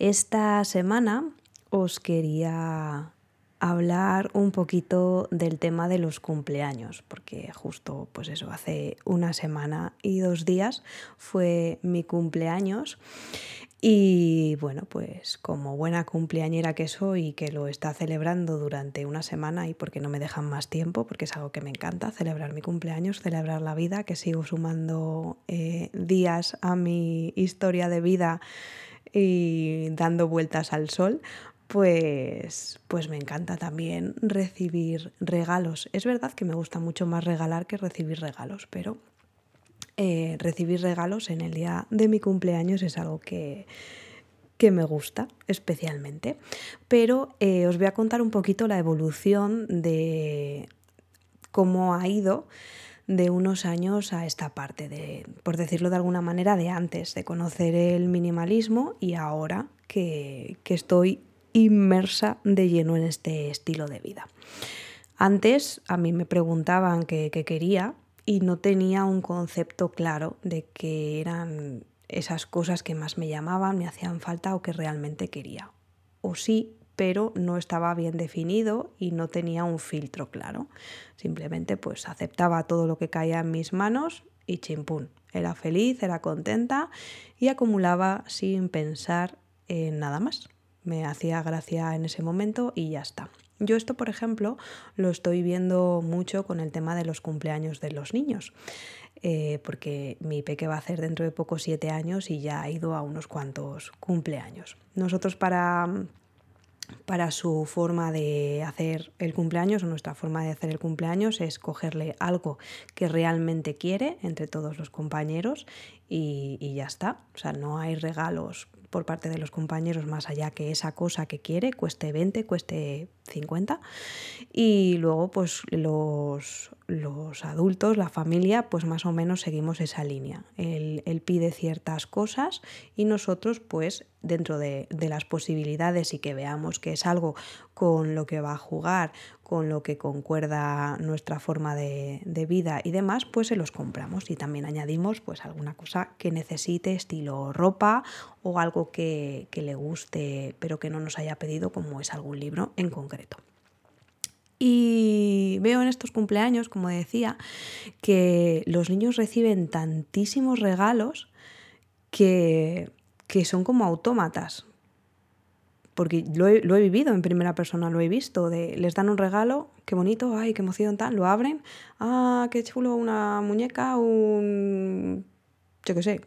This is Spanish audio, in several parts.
Esta semana os quería hablar un poquito del tema de los cumpleaños, porque justo pues eso, hace una semana y dos días fue mi cumpleaños. Y bueno, pues como buena cumpleañera que soy y que lo está celebrando durante una semana y porque no me dejan más tiempo, porque es algo que me encanta, celebrar mi cumpleaños, celebrar la vida, que sigo sumando eh, días a mi historia de vida y dando vueltas al sol, pues, pues me encanta también recibir regalos. Es verdad que me gusta mucho más regalar que recibir regalos, pero eh, recibir regalos en el día de mi cumpleaños es algo que, que me gusta especialmente. Pero eh, os voy a contar un poquito la evolución de cómo ha ido de unos años a esta parte, de, por decirlo de alguna manera, de antes de conocer el minimalismo y ahora que, estoy inmersa de lleno en este estilo de vida. Antes a mí me preguntaban qué, quería y no tenía un concepto claro de qué eran esas cosas que más me llamaban, me hacían falta o que realmente quería. O sí, pero no estaba bien definido y no tenía un filtro claro. Simplemente pues aceptaba todo lo que caía en mis manos y chimpún. Era feliz, era contenta y acumulaba sin pensar en nada más. Me hacía gracia en ese momento y ya está. Yo esto, por ejemplo, lo estoy viendo mucho con el tema de los cumpleaños de los niños, eh, porque mi peque va a hacer dentro de poco siete años y ya ha ido a unos cuantos cumpleaños. Nosotros para para su forma de hacer el cumpleaños o nuestra forma de hacer el cumpleaños es cogerle algo que realmente quiere entre todos los compañeros y, y, ya está. O sea, no hay regalos por parte de los compañeros más allá que esa cosa que quiere, cueste 20, cueste 50. Y luego pues los, los adultos, la familia, pues más o menos seguimos esa línea. Él, él pide ciertas cosas y nosotros pues dentro de, de, las posibilidades y que veamos que es algo con lo que va a jugar, con lo que concuerda nuestra forma de, de, vida y demás, pues se los compramos y también añadimos pues alguna cosa que necesite, estilo ropa o algo que, que le guste pero que no nos haya pedido como es algún libro en concreto. Y veo en estos cumpleaños, como decía, que los niños reciben tantísimos regalos que que son como autómatas. Porque lo he, lo he, vivido en primera persona, lo he visto, de les dan un regalo, qué bonito, ay, qué emoción, tal, lo abren, ah, qué chulo, una muñeca, un, yo qué sé,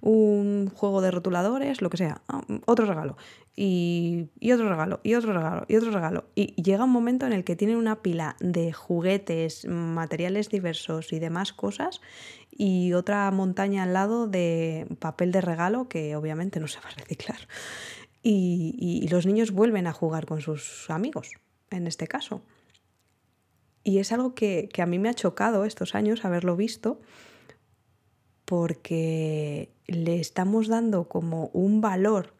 un juego de rotuladores, lo que sea, ah, otro regalo, y, otro regalo, y otro regalo, y otro regalo. Y llega un momento en el que tienen una pila de juguetes, materiales diversos y demás cosas, y otra montaña al lado de papel de regalo que obviamente no se va a reciclar. Y, y, los niños vuelven a jugar con sus amigos, en este caso. Y es algo que, que a mí me ha chocado estos años haberlo visto, porque le estamos dando como un valor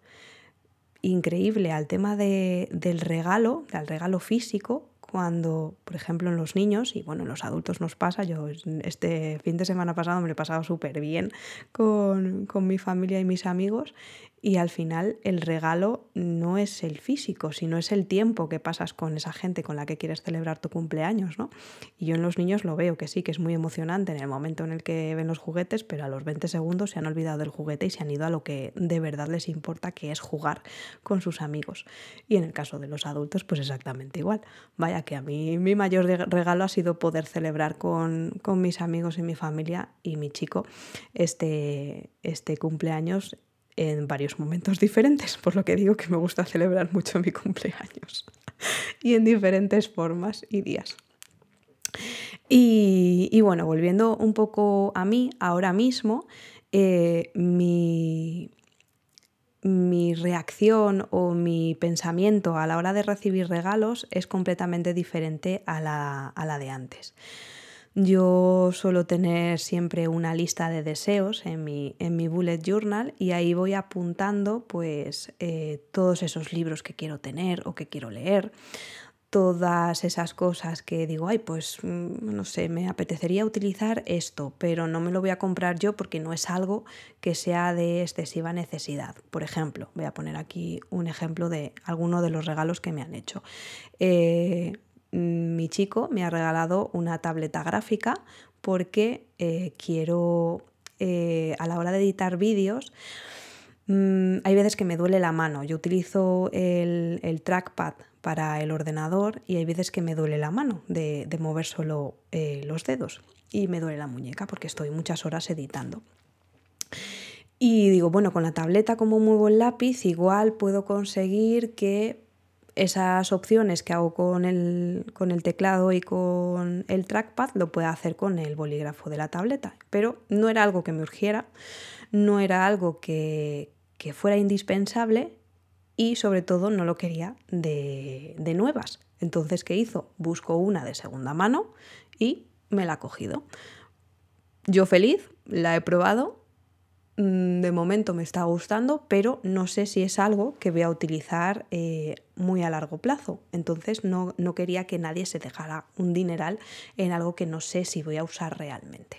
increíble al tema de, del regalo, al regalo físico, cuando, por ejemplo, en los niños, y bueno, en los adultos nos pasa, yo este fin de semana pasado me lo he pasado súper bien con, con mi familia y mis amigos, y al final el regalo no es el físico, sino es el tiempo que pasas con esa gente con la que quieres celebrar tu cumpleaños, ¿no? Y yo en los niños lo veo que sí, que es muy emocionante en el momento en el que ven los juguetes, pero a los 20 segundos se han olvidado del juguete y se han ido a lo que de verdad les importa, que es jugar con sus amigos. Y en el caso de los adultos, pues exactamente igual. Vaya que a mí mi mayor regalo ha sido poder celebrar con, con mis amigos y mi familia y mi chico este, este cumpleaños en varios momentos diferentes, por lo que digo que me gusta celebrar mucho mi cumpleaños y en diferentes formas y días. Y, y, bueno, volviendo un poco a mí, ahora mismo, eh, mi, mi reacción o mi pensamiento a la hora de recibir regalos es completamente diferente a la, de antes. Yo suelo tener siempre una lista de deseos en mi, en mi bullet journal y ahí voy apuntando pues eh, todos esos libros que quiero tener o que quiero leer todas esas cosas que digo, ay, pues mm, no sé, me apetecería utilizar esto, pero no me lo voy a comprar yo porque no es algo que sea de excesiva necesidad. Por ejemplo, voy a poner aquí un ejemplo de alguno de los regalos que me han hecho. Eh, mi chico me ha regalado una tableta gráfica porque eh, quiero, eh, a la hora de editar vídeos, mm, hay veces que me duele la mano. Yo utilizo el, el trackpad para el ordenador y hay veces que me duele la mano de, mover solo eh, los dedos y me duele la muñeca porque estoy muchas horas editando. Y digo, bueno, con la tableta como muevo el lápiz, igual puedo conseguir que esas opciones que hago con el, con el teclado y con el trackpad lo pueda hacer con el bolígrafo de la tableta. Pero no era algo que me urgiera, no era algo que, que fuera indispensable y sobre todo no lo quería de, nuevas. Entonces, ¿qué hizo? Busco una de segunda mano y me la ha cogido. Yo feliz, la he probado, de momento me está gustando, pero no sé si es algo que voy a utilizar eh, muy a largo plazo. Entonces no, no quería que nadie se dejara un dineral en algo que no sé si voy a usar realmente.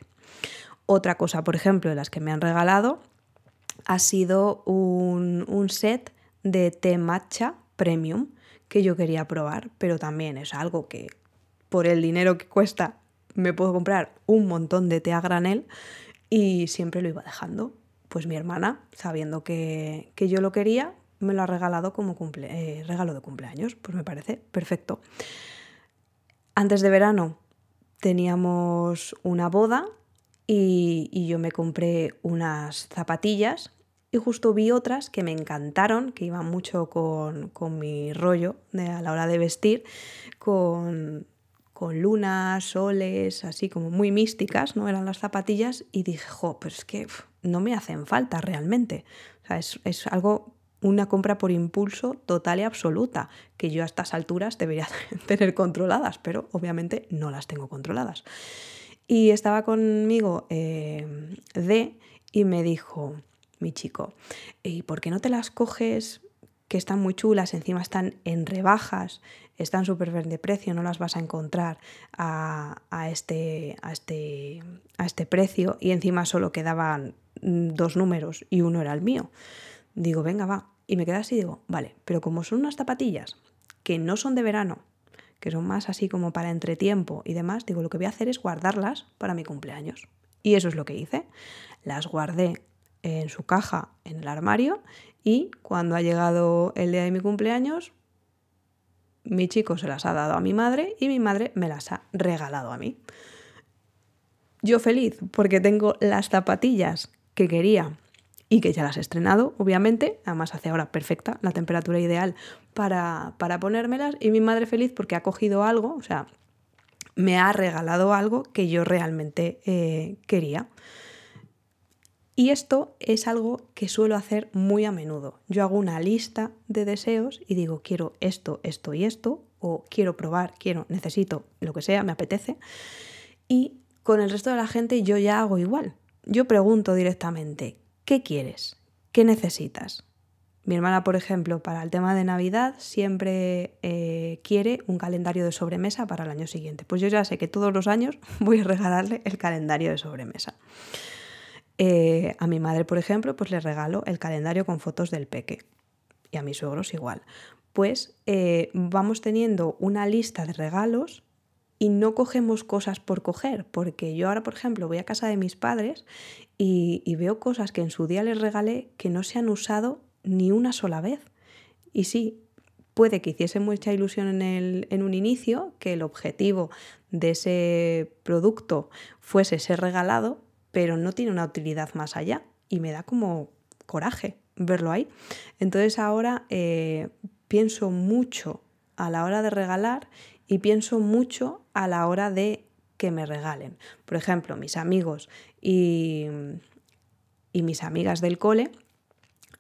Otra cosa, por ejemplo, de las que me han regalado, ha sido un, un set de té matcha premium que yo quería probar, pero también es algo que por el dinero que cuesta me puedo comprar un montón de té a granel y siempre lo iba dejando. Pues mi hermana, sabiendo que, yo lo quería, me lo ha regalado como eh, regalo de cumpleaños. Pues me parece perfecto. Antes de verano teníamos una boda y, y yo me compré unas zapatillas y justo vi otras que me encantaron, que iban mucho con, mi rollo de, a la hora de vestir, con, con lunas, soles, así como muy místicas, ¿no? Eran las zapatillas y dije, jo, pero es que no me hacen falta realmente. Es, es, algo, una compra por impulso total y absoluta, que yo a estas alturas debería tener controladas, pero obviamente no las tengo controladas. Y estaba conmigo eh, D y me dijo, mi chico. ¿Y por qué no te las coges? que están muy chulas, encima están en rebajas, están súper bien de precio, no las vas a encontrar a, este, a, este, a este precio y encima solo quedaban dos números y uno era el mío. Digo, venga, va. Y me quedé así y digo, vale, pero como son unas zapatillas que no son de verano, que son más así como para entretiempo y demás, digo, lo que voy a hacer es guardarlas para mi cumpleaños. Y eso es lo que hice. Las guardé en su caja en el armario y cuando ha llegado el día de mi cumpleaños, mi chico se las ha dado a mi madre y mi madre me las ha regalado a mí. Yo feliz porque tengo las zapatillas que quería y que ya las he estrenado, obviamente, además hace ahora perfecta, la temperatura ideal para, para ponérmelas y mi madre feliz porque ha cogido algo, o sea, me ha regalado algo que yo realmente eh, quería. Y esto es algo que suelo hacer muy a menudo. Yo hago una lista de deseos y digo, quiero esto, esto y esto, o quiero probar, quiero, necesito, lo que sea, me apetece. Y con el resto de la gente yo ya hago igual. Yo pregunto directamente, ¿qué quieres? ¿Qué necesitas? Mi hermana, por ejemplo, para el tema de Navidad siempre eh, quiere un calendario de sobremesa para el año siguiente. Pues yo ya sé que todos los años voy a regalarle el calendario de sobremesa. Eh, a mi madre, por ejemplo, pues le regalo el calendario con fotos del peque. Y a mis suegros igual. Pues eh, vamos teniendo una lista de regalos y no cogemos cosas por coger, porque yo ahora, por ejemplo, voy a casa de mis padres y, veo cosas que en su día les regalé que no se han usado ni una sola vez. Y sí, puede que hiciese mucha ilusión en, el, en un inicio, que el objetivo de ese producto fuese ser regalado, pero no tiene una utilidad más allá y me da como coraje verlo ahí. Entonces ahora eh, pienso mucho a la hora de regalar y pienso mucho a la hora de que me regalen. Por ejemplo, mis amigos y, mis amigas del cole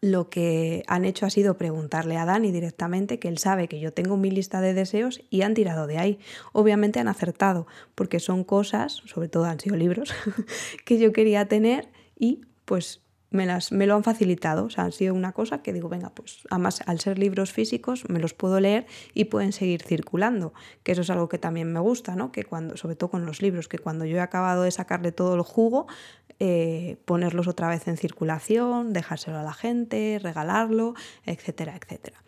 lo que han hecho ha sido preguntarle a Dani directamente, que él sabe que yo tengo mi lista de deseos y han tirado de ahí. Obviamente han acertado, porque son cosas, sobre todo han sido libros, que yo quería tener y pues me, las, me lo han facilitado. O sea, han sido una cosa que digo, venga, pues además al ser libros físicos me los puedo leer y pueden seguir circulando, que eso es algo que también me gusta, ¿no? Que cuando, sobre todo con los libros, que cuando yo he acabado de sacarle todo el jugo, eh, ponerlos otra vez en circulación, dejárselo a la gente, regalarlo, etcétera, etcétera.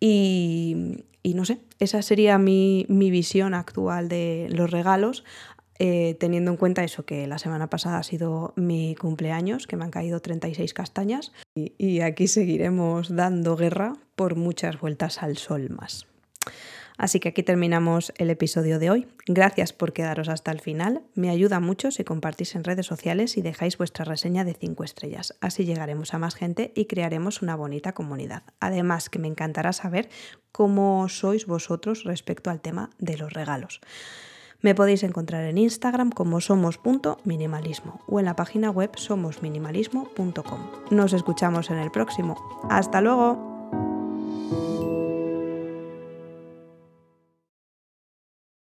Y, y no sé, esa sería mi, mi visión actual de los regalos. Eh, teniendo en cuenta eso, que la semana pasada ha sido mi cumpleaños, que me han caído 36 castañas, y, y aquí seguiremos dando guerra por muchas vueltas al sol más. Así que aquí terminamos el episodio de hoy. Gracias por quedaros hasta el final. Me ayuda mucho si compartís en redes sociales y dejáis vuestra reseña de 5 estrellas. Así llegaremos a más gente y crearemos una bonita comunidad. Además que me encantará saber cómo sois vosotros respecto al tema de los regalos. Me podéis encontrar en Instagram como somos.minimalismo o en la página web somosminimalismo.com. Nos escuchamos en el próximo. ¡Hasta luego!